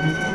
Bye.